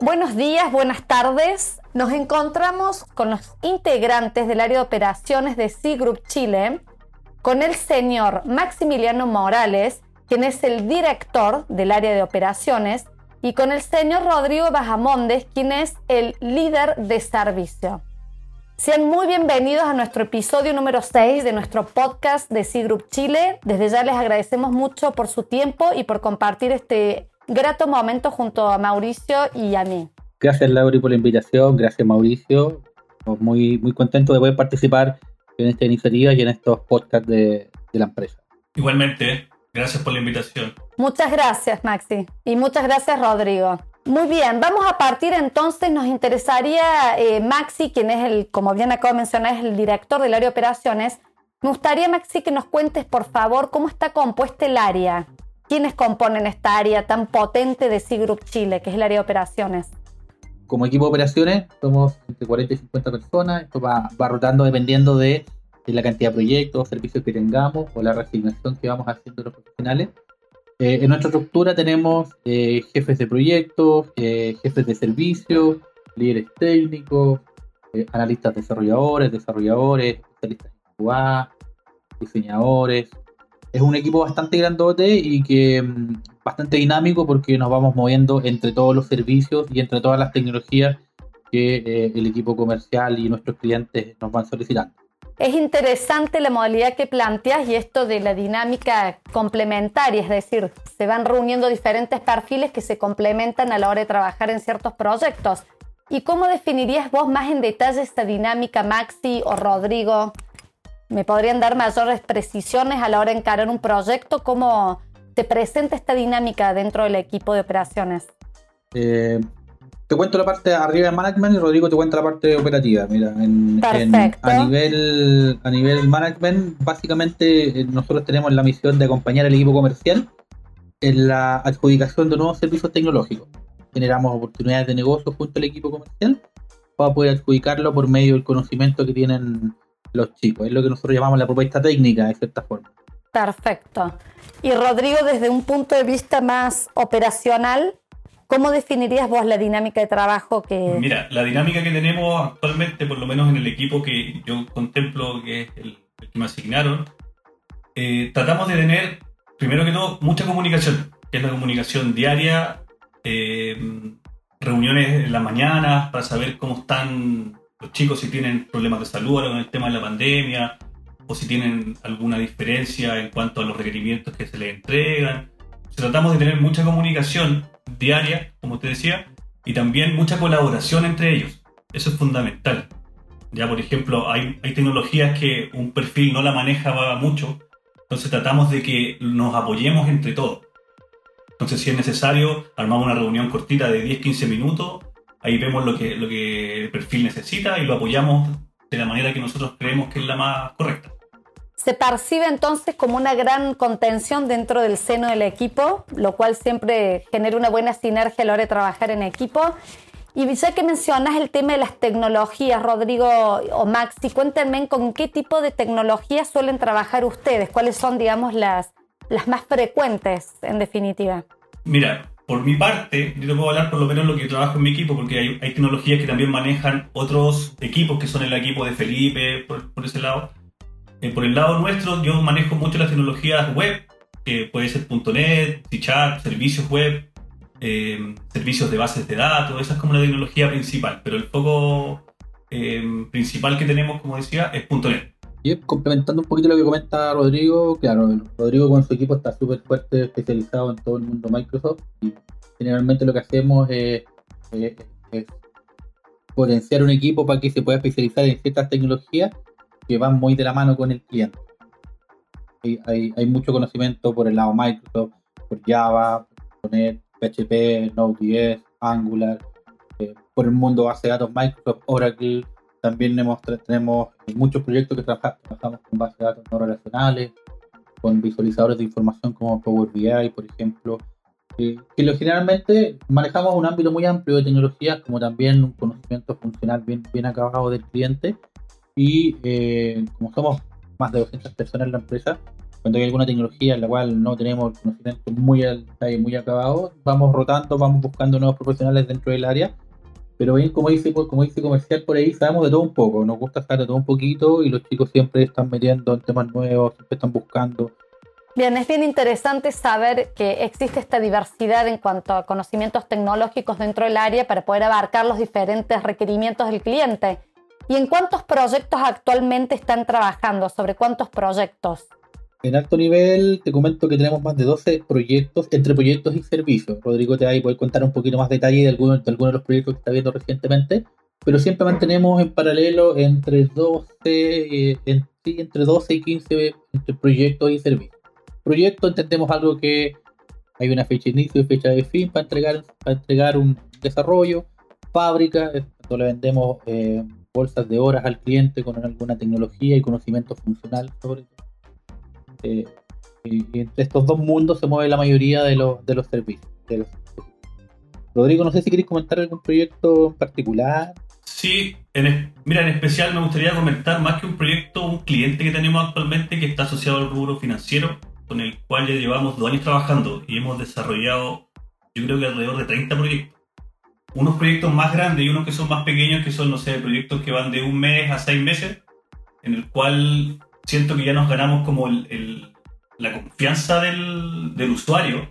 Buenos días, buenas tardes. Nos encontramos con los integrantes del área de operaciones de C Group Chile, con el señor Maximiliano Morales, quien es el director del área de operaciones, y con el señor Rodrigo Bajamondes, quien es el líder de servicio. Sean muy bienvenidos a nuestro episodio número 6 de nuestro podcast de C Group Chile. Desde ya les agradecemos mucho por su tiempo y por compartir este grato momento junto a Mauricio y a mí. Gracias Lauri por la invitación, gracias Mauricio. Muy, muy contento de poder participar en esta iniciativa y en estos podcasts de, de la empresa. Igualmente, gracias por la invitación. Muchas gracias Maxi y muchas gracias Rodrigo. Muy bien, vamos a partir entonces, nos interesaría eh, Maxi, quien es el, como bien acabo de mencionar, es el director del área de operaciones. Me gustaría, Maxi, que nos cuentes, por favor, cómo está compuesta el área. ¿Quiénes componen esta área tan potente de C Group Chile, que es el área de operaciones? Como equipo de operaciones somos entre 40 y 50 personas. Esto va, va rotando dependiendo de, la cantidad de proyectos, servicios que tengamos o la resignación que vamos haciendo los profesionales. Eh, en nuestra estructura tenemos eh, jefes de proyectos, eh, jefes de servicios, líderes técnicos, analistas desarrolladores, desarrolladores, especialistas en QA, diseñadores, es un equipo bastante grandote y que mm, bastante dinámico porque nos vamos moviendo entre todos los servicios y entre todas las tecnologías que eh, el equipo comercial y nuestros clientes nos van solicitando. Es interesante la modalidad que planteas y esto de la dinámica complementaria, es decir, se van reuniendo diferentes perfiles que se complementan a la hora de trabajar en ciertos proyectos. ¿Y cómo definirías vos más en detalle esta dinámica, Maxi o Rodrigo? ¿Me podrían dar mayores precisiones a la hora de encarar un proyecto? ¿Cómo se presenta esta dinámica dentro del equipo de operaciones? Eh, te cuento la parte arriba de management y Rodrigo te cuenta la parte operativa. Mira, a, nivel, a nivel management, básicamente eh, nosotros tenemos la misión de acompañar al equipo comercial en la adjudicación de nuevos servicios tecnológicos. Generamos oportunidades de negocio junto al equipo comercial para poder adjudicarlo por medio del conocimiento que tienen los chicos. Es lo que nosotros llamamos la propuesta técnica, de cierta forma. Perfecto. Y Rodrigo, desde un punto de vista más operacional, ¿cómo definirías vos la dinámica de trabajo que... Mira, la dinámica que tenemos actualmente, por lo menos en el equipo que yo contemplo, que es el, que me asignaron, eh, tratamos de tener, primero que todo, mucha comunicación, que es la comunicación diaria, eh, reuniones en las mañanas para saber cómo están los chicos si tienen problemas de salud ahora con el tema de la pandemia, o si tienen alguna diferencia en cuanto a los requerimientos que se les entregan. Tratamos de tener mucha comunicación diaria, como te decía, y también mucha colaboración entre ellos. Eso es fundamental. Ya, por ejemplo, hay, hay tecnologías que un perfil no la maneja mucho, entonces tratamos de que nos apoyemos entre todos. Entonces, si es necesario, armamos una reunión cortita de 10-15 minutos ahí vemos lo que, lo que el perfil necesita y lo apoyamos de la manera que nosotros creemos que es la más correcta. Se percibe entonces como una gran contención dentro del seno del equipo, lo cual siempre genera una buena sinergia a la hora de trabajar en equipo. Y ya que mencionas el tema de las tecnologías, Rodrigo o Maxi, cuéntenme con qué tipo de tecnologías suelen trabajar ustedes, cuáles son, digamos, las, las más frecuentes en definitiva. Mira, por mi parte, yo te puedo hablar por lo menos lo que trabajo en mi equipo, porque hay, hay tecnologías que también manejan otros equipos, que son el equipo de Felipe, por, ese lado. Eh, por el lado nuestro, yo manejo mucho las tecnologías web, que puede ser .NET, C servicios web, eh, servicios de bases de datos, esa es como la tecnología principal, pero el foco eh, principal que tenemos, como decía, es .NET. Y complementando un poquito lo que comenta Rodrigo, claro, Rodrigo con su equipo está súper fuerte, especializado en todo el mundo Microsoft y generalmente lo que hacemos es, potenciar un equipo para que se pueda especializar en ciertas tecnologías que van muy de la mano con el cliente. Hay, hay, mucho conocimiento por el lado Microsoft, por Java, por PHP, Node.js, Angular, eh, por el mundo base de datos Microsoft, Oracle, también tenemos muchos proyectos que trabajamos con bases de datos no relacionales, con visualizadores de información como Power BI, por ejemplo, que generalmente manejamos un ámbito muy amplio de tecnologías, como también un conocimiento funcional bien, bien acabado del cliente. Y eh, como somos más de 200 personas en la empresa, cuando hay alguna tecnología en la cual no tenemos conocimiento muy, muy acabado, vamos rotando, vamos buscando nuevos profesionales dentro del área. Pero bien, como dice, como dice comercial por ahí, sabemos de todo un poco, nos gusta saber de todo un poquito y los chicos siempre están metiendo en temas nuevos, siempre están buscando. Bien, es bien interesante saber que existe esta diversidad en cuanto a conocimientos tecnológicos dentro del área para poder abarcar los diferentes requerimientos del cliente. ¿Y en cuántos proyectos actualmente están trabajando? ¿Sobre cuántos proyectos? En alto nivel te comento que tenemos más de 12 proyectos entre proyectos y servicios. Rodrigo te va a poder contar un poquito más detalle de algunos de, algunos de los proyectos que está viendo recientemente, pero siempre mantenemos en paralelo entre 12, eh, entre 12 y 15 entre proyectos y servicios. Proyecto entendemos algo que hay una fecha de inicio y fecha de fin para entregar, para entregar un desarrollo. Fábrica, cuando le vendemos eh, bolsas de horas al cliente con alguna tecnología y conocimiento funcional sobre todo eh, y, entre estos dos mundos se mueve la mayoría de los, de los servicios. Rodrigo, no sé si queréis comentar algún proyecto en particular. Sí, mira, en especial me gustaría comentar más que un proyecto, un cliente que tenemos actualmente que está asociado al rubro financiero, con el cual ya llevamos dos años trabajando y hemos desarrollado, yo creo que alrededor de 30 proyectos. Unos proyectos más grandes y unos que son más pequeños, que son, no sé, proyectos que van de un mes a seis meses, en el cual siento que ya nos ganamos como la confianza del, usuario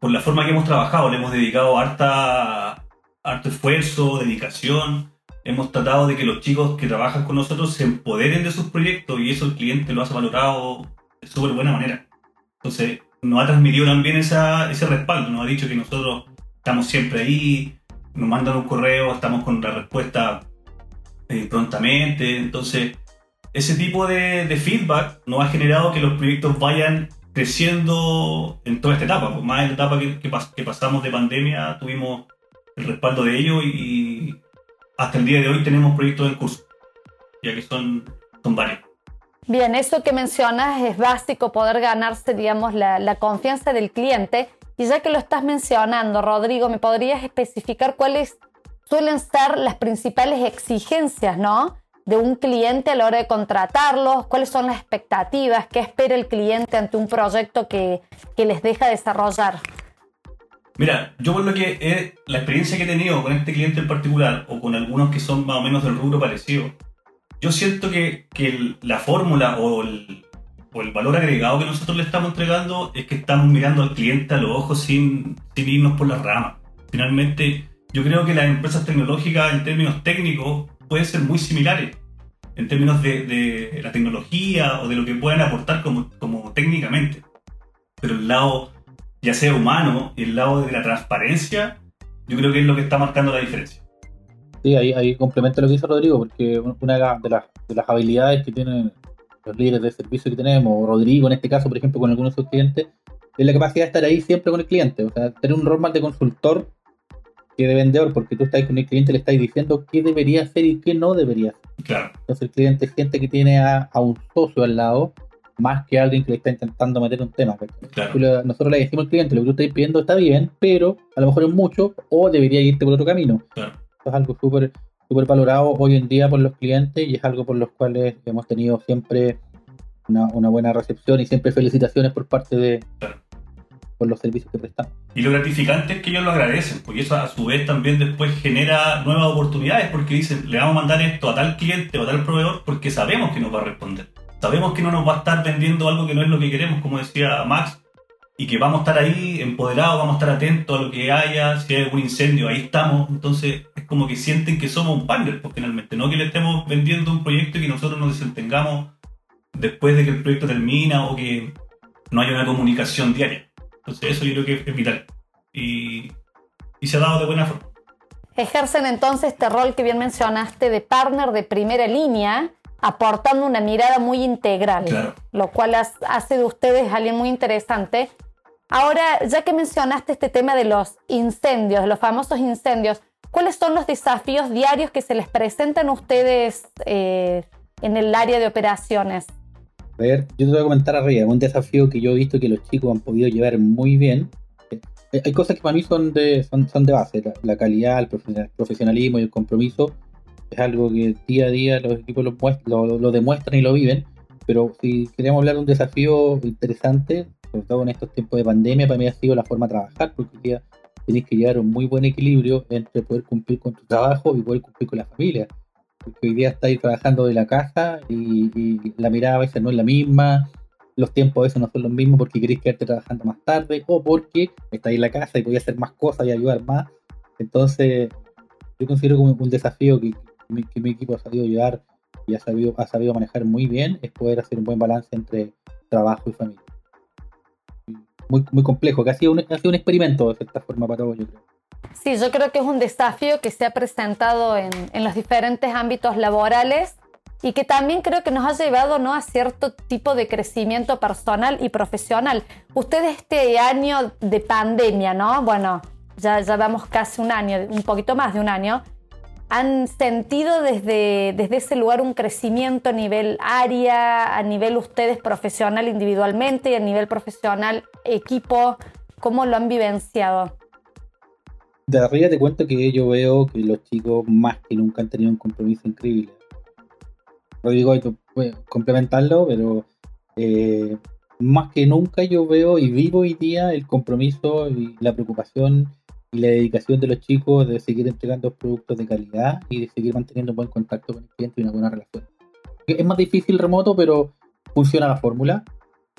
por la forma que hemos trabajado. Le hemos dedicado harta, harto esfuerzo, dedicación. Hemos tratado de que los chicos que trabajan con nosotros se empoderen de sus proyectos y eso el cliente lo ha valorado de súper buena manera. Entonces, nos ha transmitido también esa, ese respaldo. Nos ha dicho que nosotros estamos siempre ahí, nos mandan un correo, estamos con la respuesta eh, prontamente. Entonces, ese tipo de, feedback nos ha generado que los proyectos vayan creciendo en toda esta etapa. Pues más en la etapa que, pasamos de pandemia tuvimos el respaldo de ello y, hasta el día de hoy tenemos proyectos en curso, ya que son, son varios. Bien, eso que mencionas es básico, poder ganarse, digamos, la, la, confianza del cliente. Y ya que lo estás mencionando, Rodrigo, ¿me podrías especificar cuáles suelen ser las principales exigencias, ¿no? de un cliente a la hora de contratarlos? ¿Cuáles son las expectativas? ¿Qué espera el cliente ante un proyecto que, les deja desarrollar? Mira, yo por lo que es la experiencia que he tenido con este cliente en particular, o con algunos que son más o menos del rubro parecido, yo siento que, la fórmula o el, o el, valor agregado que nosotros le estamos entregando es que estamos mirando al cliente a los ojos sin, sin irnos por las ramas. Finalmente, yo creo que las empresas tecnológicas en términos técnicos pueden ser muy similares en términos de, la tecnología o de lo que pueden aportar como, como técnicamente. Pero el lado, ya sea humano, y el lado de la transparencia, yo creo que es lo que está marcando la diferencia. Sí, ahí, ahí complemento lo que dice Rodrigo, porque una de, las, de las habilidades que tienen los líderes de servicio que tenemos, o Rodrigo en este caso, por ejemplo, con algunos de sus clientes, es la capacidad de estar ahí siempre con el cliente, o sea, tener un rol más de consultor que de vendedor, porque tú estás con el cliente y le estás diciendo qué debería hacer y qué no debería hacer. Claro. Entonces el cliente siente que tiene a, un socio al lado, más que alguien que le está intentando meter un tema. Claro. nosotros le decimos al cliente, lo que tú estás pidiendo está bien, pero a lo mejor es mucho, o debería irte por otro camino. Claro. Es algo súper súper valorado hoy en día por los clientes y es algo por los cuales hemos tenido siempre una, una buena recepción y siempre felicitaciones por parte de, por los servicios que prestamos. Y lo gratificante es que ellos lo agradecen, porque eso a su vez también después genera nuevas oportunidades, porque dicen, le vamos a mandar esto a tal cliente o a tal proveedor porque sabemos que nos va a responder. Sabemos que no nos va a estar vendiendo algo que no es lo que queremos, como decía Max, y que vamos a estar ahí empoderados, vamos a estar atentos a lo que haya, si hay algún incendio, ahí estamos. Entonces es como que sienten que somos un partner, pues finalmente, no que le estemos vendiendo un proyecto y que nosotros nos desentengamos después de que el proyecto termina o que no haya una comunicación diaria. Entonces eso yo creo que es vital. Y, se ha dado de buena forma. Ejercen entonces este rol que bien mencionaste de partner de primera línea, aportando una mirada muy integral, lo cual hace de ustedes alguien muy interesante. Ahora, ya que mencionaste este tema de los incendios, los famosos incendios, ¿cuáles son los desafíos diarios que se les presentan a ustedes eh, en el área de operaciones? A ver, yo te voy a comentar arriba, un desafío que yo he visto que los chicos han podido llevar muy bien. Eh, hay cosas que para mí son de, son, son de base, la, calidad, el profesionalismo y el compromiso es algo que día a día los equipos lo, lo, demuestran y lo viven, Pero si queremos hablar de un desafío interesante, sobre todo en estos tiempos de pandemia, para mí ha sido la forma de trabajar, porque hoy día tenéis que llevar un muy buen equilibrio entre poder cumplir con tu trabajo y poder cumplir con la familia. Porque hoy día estáis trabajando de la casa y, y la mirada a veces no es la misma, los tiempos a veces no son los mismos porque queréis quedarte trabajando más tarde o porque estáis en la casa y podéis hacer más cosas y ayudar más. Entonces, yo considero como un desafío que, mi, que mi equipo ha sabido llevar y ha sabido, ha sabido manejar muy bien es poder hacer un buen balance entre trabajo y familia. Muy, muy complejo, que ha sido, un, ha sido un experimento de cierta forma para todos, yo creo. Sí, yo creo que es un desafío que se ha presentado en, en los diferentes ámbitos laborales y que también creo que nos ha llevado ¿no? a cierto tipo de crecimiento personal y profesional. Ustedes este año de pandemia, ¿no? Bueno, ya, ya vamos casi un año, un poquito más de un año, ¿han sentido desde, desde ese lugar un crecimiento a nivel área, a nivel ustedes profesional individualmente y a nivel profesional equipo? ¿Cómo lo han vivenciado? De arriba te cuento que yo veo que los chicos más que nunca han tenido un compromiso increíble. Rodrigo, puedes complementarlo, pero eh, más que nunca yo veo y vivo hoy día el compromiso y la preocupación y la dedicación de los chicos de seguir entregando productos de calidad y de seguir manteniendo un buen contacto con el cliente y una buena relación. Es más difícil remoto, pero funciona la fórmula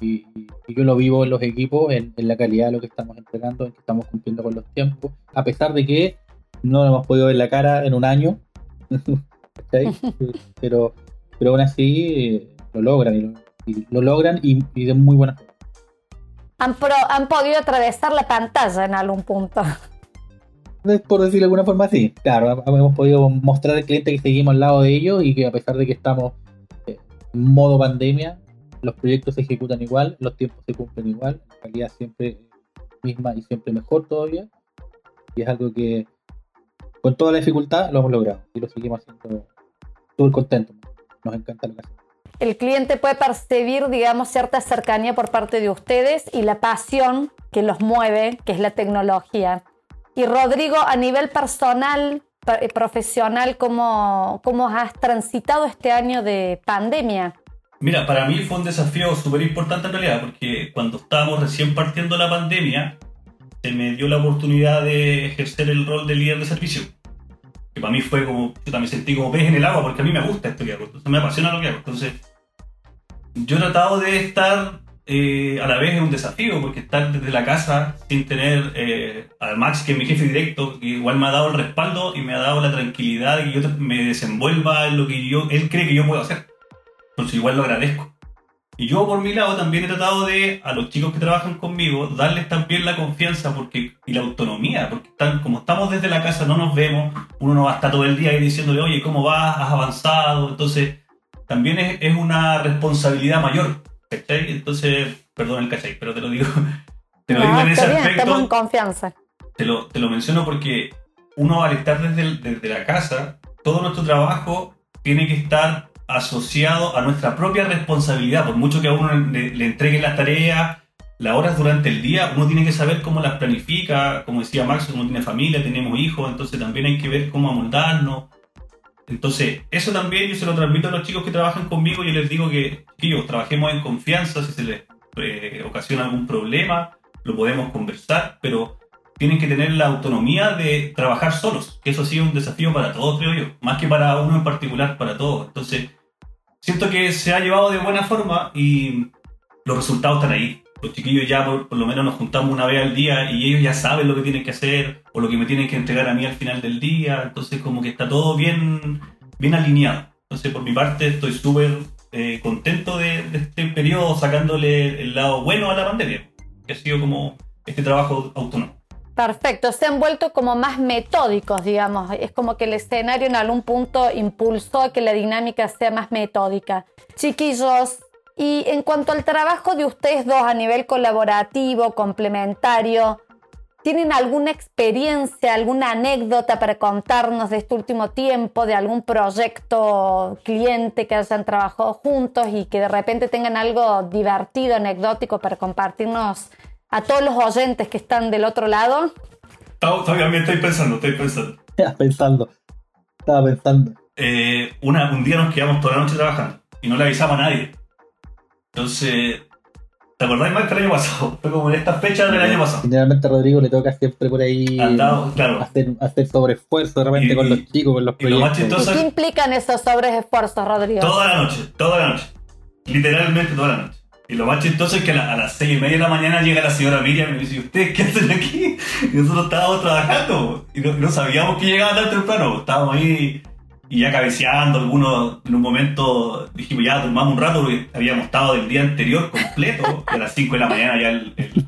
y, y yo lo vivo en los equipos, en, en, la calidad de lo que estamos entregando, en que estamos cumpliendo con los tiempos, a pesar de que no lo hemos podido ver la cara en un año, pero, pero aún así eh, lo logran y lo, y lo logran y, y, de muy buena forma. Han, pro, han podido atravesar la pantalla en algún punto. Por decirlo de alguna forma, sí. Claro, hemos podido mostrar al cliente que seguimos al lado de ellos y que a pesar de que estamos en modo pandemia, los proyectos se ejecutan igual, los tiempos se cumplen igual, la calidad siempre misma y siempre mejor todavía. Y es algo que con toda la dificultad lo hemos logrado y lo seguimos haciendo súper contentos. Nos encanta lo que hacemos. El cliente puede percibir, digamos, cierta cercanía por parte de ustedes y la pasión que los mueve, que es la tecnología. Y Rodrigo, a nivel personal, profesional, ¿cómo, ¿cómo has transitado este año de pandemia? Mira, para mí fue un desafío súper importante en realidad, porque cuando estábamos recién partiendo la pandemia, se me dio la oportunidad de ejercer el rol de líder de servicio. Que para mí fue como, yo también sentí como pez en el agua, porque a mí me gusta esto que hago, entonces me apasiona lo que hago. Entonces, yo he tratado de estar eh, a la vez es un desafío, porque estar desde la casa sin tener eh, al Max, que es mi jefe directo, que igual me ha dado el respaldo y me ha dado la tranquilidad de que yo me desenvuelva en lo que yo, él cree que yo puedo hacer. Entonces igual lo agradezco. Y yo por mi lado también he tratado de, a los chicos que trabajan conmigo, darles también la confianza porque, y la autonomía, porque están, como estamos desde la casa, no nos vemos, uno no va a estar todo el día ahí diciéndole, oye, ¿cómo vas? ¿Has avanzado? Entonces, también es, es una responsabilidad mayor ¿Cachai? Entonces, perdón el cachai, pero te lo digo. Te lo no, digo en ese bien, aspecto. Estamos en confianza. Te lo, te lo menciono porque uno al estar desde, el, desde la casa, todo nuestro trabajo tiene que estar asociado a nuestra propia responsabilidad. Por mucho que a uno le, le entreguen las tareas, las horas durante el día, uno tiene que saber cómo las planifica. Como decía Max, uno tiene familia, tenemos hijos, entonces también hay que ver cómo amoldarnos. Entonces, eso también yo se lo transmito a los chicos que trabajan conmigo. Yo les digo que, chicos, trabajemos en confianza. Si se les eh, ocasiona algún problema, lo podemos conversar, pero tienen que tener la autonomía de trabajar solos. Que eso ha sido un desafío para todos, creo yo. Más que para uno en particular, para todos. Entonces, siento que se ha llevado de buena forma y los resultados están ahí. Los chiquillos ya por, por, lo menos nos juntamos una vez al día y ellos ya saben lo que tienen que hacer o lo que me tienen que entregar a mí al final del día. Entonces como que está todo bien, bien alineado. Entonces por mi parte estoy súper eh, contento de, de, este periodo sacándole el lado bueno a la pandemia. Que ha sido como este trabajo autónomo. Perfecto, se han vuelto como más metódicos, digamos. Es como que el escenario en algún punto impulsó a que la dinámica sea más metódica. Chiquillos, y en cuanto al trabajo de ustedes dos a nivel colaborativo, complementario, ¿tienen alguna experiencia, alguna anécdota para contarnos de este último tiempo, de algún proyecto cliente que hayan trabajado juntos y que de repente tengan algo divertido, anecdótico para compartirnos a todos los oyentes que están del otro lado? Todavía me estoy pensando, estoy pensando. Estaba pensando, estaba pensando. Eh, una, un día nos quedamos toda la noche trabajando y no le avisamos a nadie. Entonces, ¿te acordás más que el año pasado? Fue como en estas fechas del año pasado. Generalmente a Rodrigo le toca siempre por ahí Andado, claro. hacer, hacer sobreesfuerzo Y- con los chicos, con los y lo más proyectos. ¿Y chistoso- qué implican esos sobreesfuerzos, Rodrigo? Toda la noche, toda la noche. Literalmente toda la noche. Y lo más chistoso es que a, la- a las seis y media de la mañana llega la señora Miriam y me dice, ¿y ustedes qué hacen aquí? Y nosotros estábamos trabajando y no, no sabíamos que llegaba tan temprano. Estábamos ahí y ya cabeceando. Algunos en un momento dijimos, ya tomamos un rato porque habíamos estado del día anterior completo y a las 5 de la mañana ya el, el-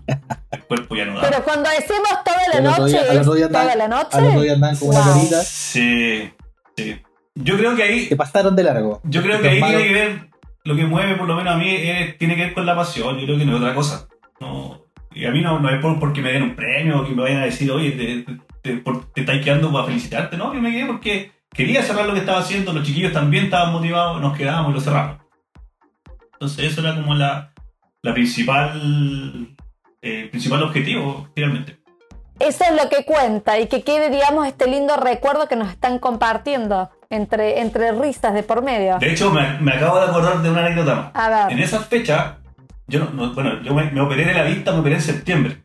el cuerpo ya no daba. Pero cuando decimos toda la noche, día- al ¿es otro día toda la noche. Al otro día andaban como una Wow. carita. Sí, sí. Yo creo que ahí Se pasaron de largo. Yo creo que ahí tiene que ver, lo que mueve por lo menos a mí es- tiene que ver con la pasión, yo creo que no es otra cosa. No, y a mí no, no es por, porque me den un premio o que me vayan a decir, oye, te, te, te, te estáis quedando para felicitarte, no, yo me quedé porque quería cerrar lo que estaba haciendo, los chiquillos también estaban motivados, nos quedábamos y lo cerramos. Entonces eso era como la, la principal, eh, principal objetivo, finalmente. Eso es lo que cuenta y que quede, digamos, este lindo recuerdo que nos están compartiendo entre, entre risas de por medio. De hecho, me, me acabo de acordar de una anécdota más. A ver. En esa fecha, yo no, no- bueno, yo me, me operé de la vista, me operé en septiembre.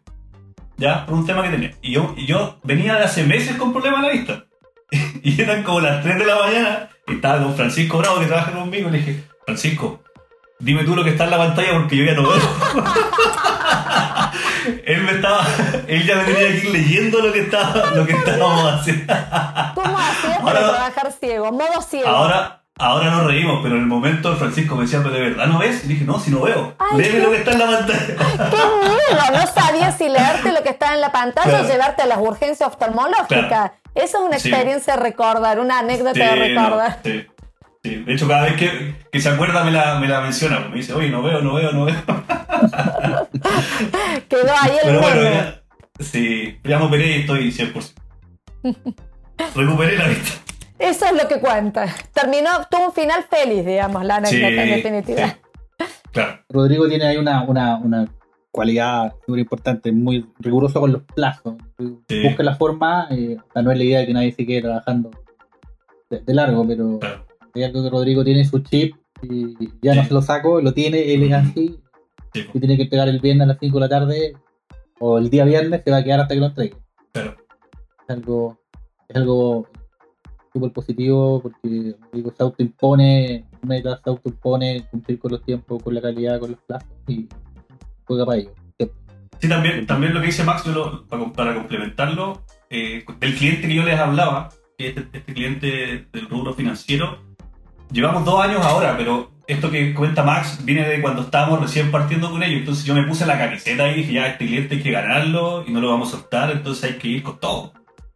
Ya, por un tema que tenía. Y yo, y yo venía de hace meses con problemas de la vista. y eran como las 3 de la mañana. Y estaba con Francisco Bravo, que trabaja conmigo. Y le dije, Francisco, dime tú lo que está en la pantalla porque yo ya no veo. él me estaba, él ya me tenía que ir leyendo lo que estaba, lo que estábamos haciendo. ¿Cómo hacías para trabajar ciego? Modo ciego. Ahora, ahora nos reímos, pero en el momento Francisco me decía, pero de verdad no ves. Y dije, no, si no veo. Léeme lo que está en la pantalla. ¡Qué miedo! No sabía si leerte lo que está en la pantalla Claro. o llevarte a las urgencias oftalmológicas. Claro. Eso es una Sí. experiencia a recordar, una anécdota de Sí, recordar. no, sí, sí. De hecho, cada vez que, que se acuerda me la, me la menciona. Me dice, oye, no veo, no veo, no veo. Quedó ahí el Pero bueno, ya, sí, ya me operé y estoy 100%. Recuperé la vista. Eso es lo que cuenta. Terminó, tuvo un final feliz, digamos, la anécdota en definitiva. sí. Claro, Rodrigo tiene ahí una, una, una cualidad muy importante, muy riguroso con los plazos. Sí. Busca la forma, eh, no es la idea de que nadie se quede trabajando de, de largo, pero claro. algo que Rodrigo tiene su chip y ya no se lo saco, lo tiene, él es así, Sí, y tiene que entregar el viernes a las 5 de la tarde o el día viernes se va a quedar hasta que lo entregue. claro. Es algo, es algo súper positivo porque Rodrigo se autoimpone, meta se autoimpone cumplir con los tiempos, con la calidad, con los plazos y juega para ello. Siempre. Sí, también, también lo que dice Max, yo lo- para, para complementarlo, eh, del cliente que yo les hablaba, que este, este cliente del rubro financiero, llevamos dos años ahora, pero esto que cuenta Max viene de cuando estábamos recién partiendo con ellos, entonces yo me puse la camiseta y dije, ya, este cliente hay que ganarlo y no lo vamos a soltar, entonces hay que ir con todo.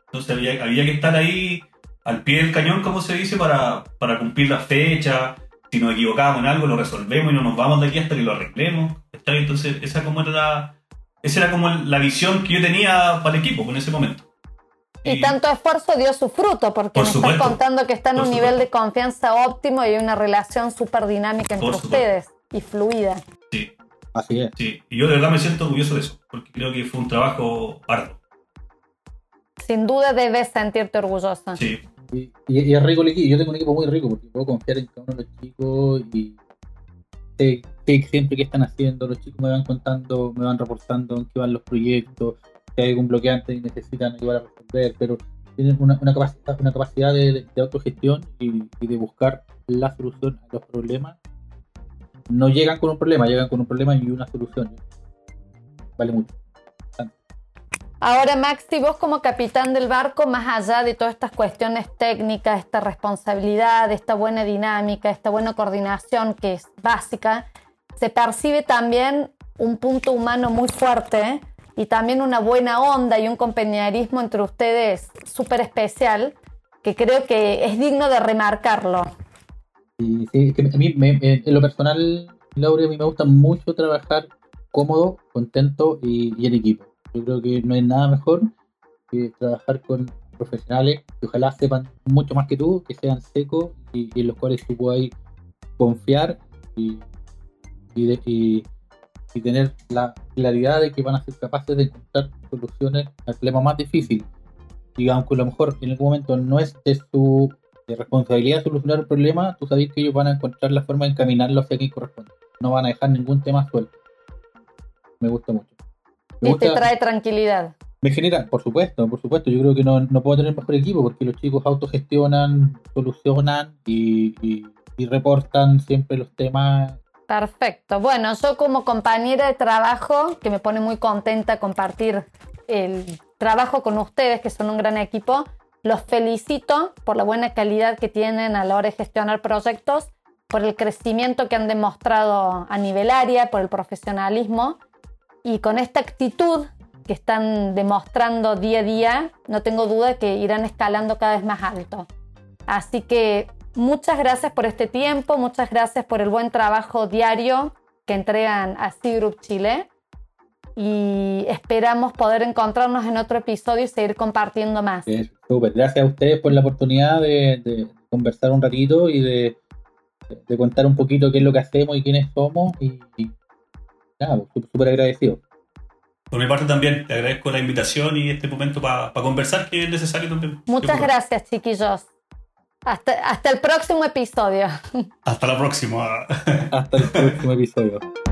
Entonces había, había que estar ahí al pie del cañón, como se dice, para, para cumplir la fecha. Si nos equivocábamos en algo, lo resolvemos y no nos vamos de aquí hasta que lo arreglemos. Entonces, esa como era la, esa era como la visión que yo tenía para el equipo en ese momento. Y tanto esfuerzo dio su fruto, porque Por me supuesto. estás contando que está en un supuesto. nivel de confianza óptimo y hay una relación súper dinámica entre ustedes y fluida. Sí, Así es. sí. Y yo de verdad me siento orgulloso de eso, porque creo que fue un trabajo arduo. Sin duda debes sentirte orgullosa. Sí, Y, y- es rico el equipo. Yo tengo un equipo muy rico porque puedo confiar en cada uno de los chicos y sé, sé siempre qué están haciendo. Los chicos me van contando, me van reportando en qué van los proyectos, si hay algún bloqueante y necesitan ayudar a resolver, pero tienen una, una capacidad, una capacidad de, de autogestión y de buscar la solución a los problemas. No llegan con un problema, llegan con un problema y una solución. Vale mucho. Ahora, Maxi, vos como capitán del barco, más allá de todas estas cuestiones técnicas, esta responsabilidad, esta buena dinámica, esta buena coordinación que es básica, se percibe también un punto humano muy fuerte y también una buena onda y un compañerismo entre ustedes súper especial, que creo que es digno de remarcarlo. Y sí, es que a mí, en lo personal, Laura, a mí me gusta mucho trabajar cómodo, contento y, y en equipo. Yo creo que no hay nada mejor que trabajar con profesionales que ojalá sepan mucho más que tú, que sean secos y, en los cuales tú puedas confiar y, y, de- y- tener la claridad de que van a ser capaces de encontrar soluciones al problema más difícil. Y aunque a lo mejor en algún momento no es de su responsabilidad solucionar el problema, tú sabes que ellos van a encontrar la forma de encaminarlo hacia quien corresponde. no van a dejar ningún tema suelto. Me gusta mucho. Me y te gusta- trae tranquilidad. Me genera, por supuesto, por supuesto, yo creo que no, no puedo tener mejor equipo porque los chicos autogestionan, solucionan y, y- y reportan siempre los temas. Perfecto. Bueno, yo como compañera de trabajo, que me pone muy contenta compartir el trabajo con ustedes, que son un gran equipo, los felicito por la buena calidad que tienen a la hora de gestionar proyectos, por el crecimiento que han demostrado a nivel área, por el profesionalismo y con esta actitud que están demostrando día a día, no tengo duda que irán escalando cada vez más alto. Así que muchas gracias por este tiempo, muchas gracias por el buen trabajo diario que entregan a C Group Chile y esperamos poder encontrarnos en otro episodio y seguir compartiendo más. Gracias a ustedes por la oportunidad de, de conversar un ratito y de, de contar un poquito qué es lo que hacemos y quiénes somos. Y, y nada, súper súper agradecido. Por mi parte también, te agradezco la invitación y este momento para conversar que es necesario también. Muchas gracias, chiquillos. Hasta, hasta el próximo episodio. Hasta la próxima. Hasta el próximo episodio.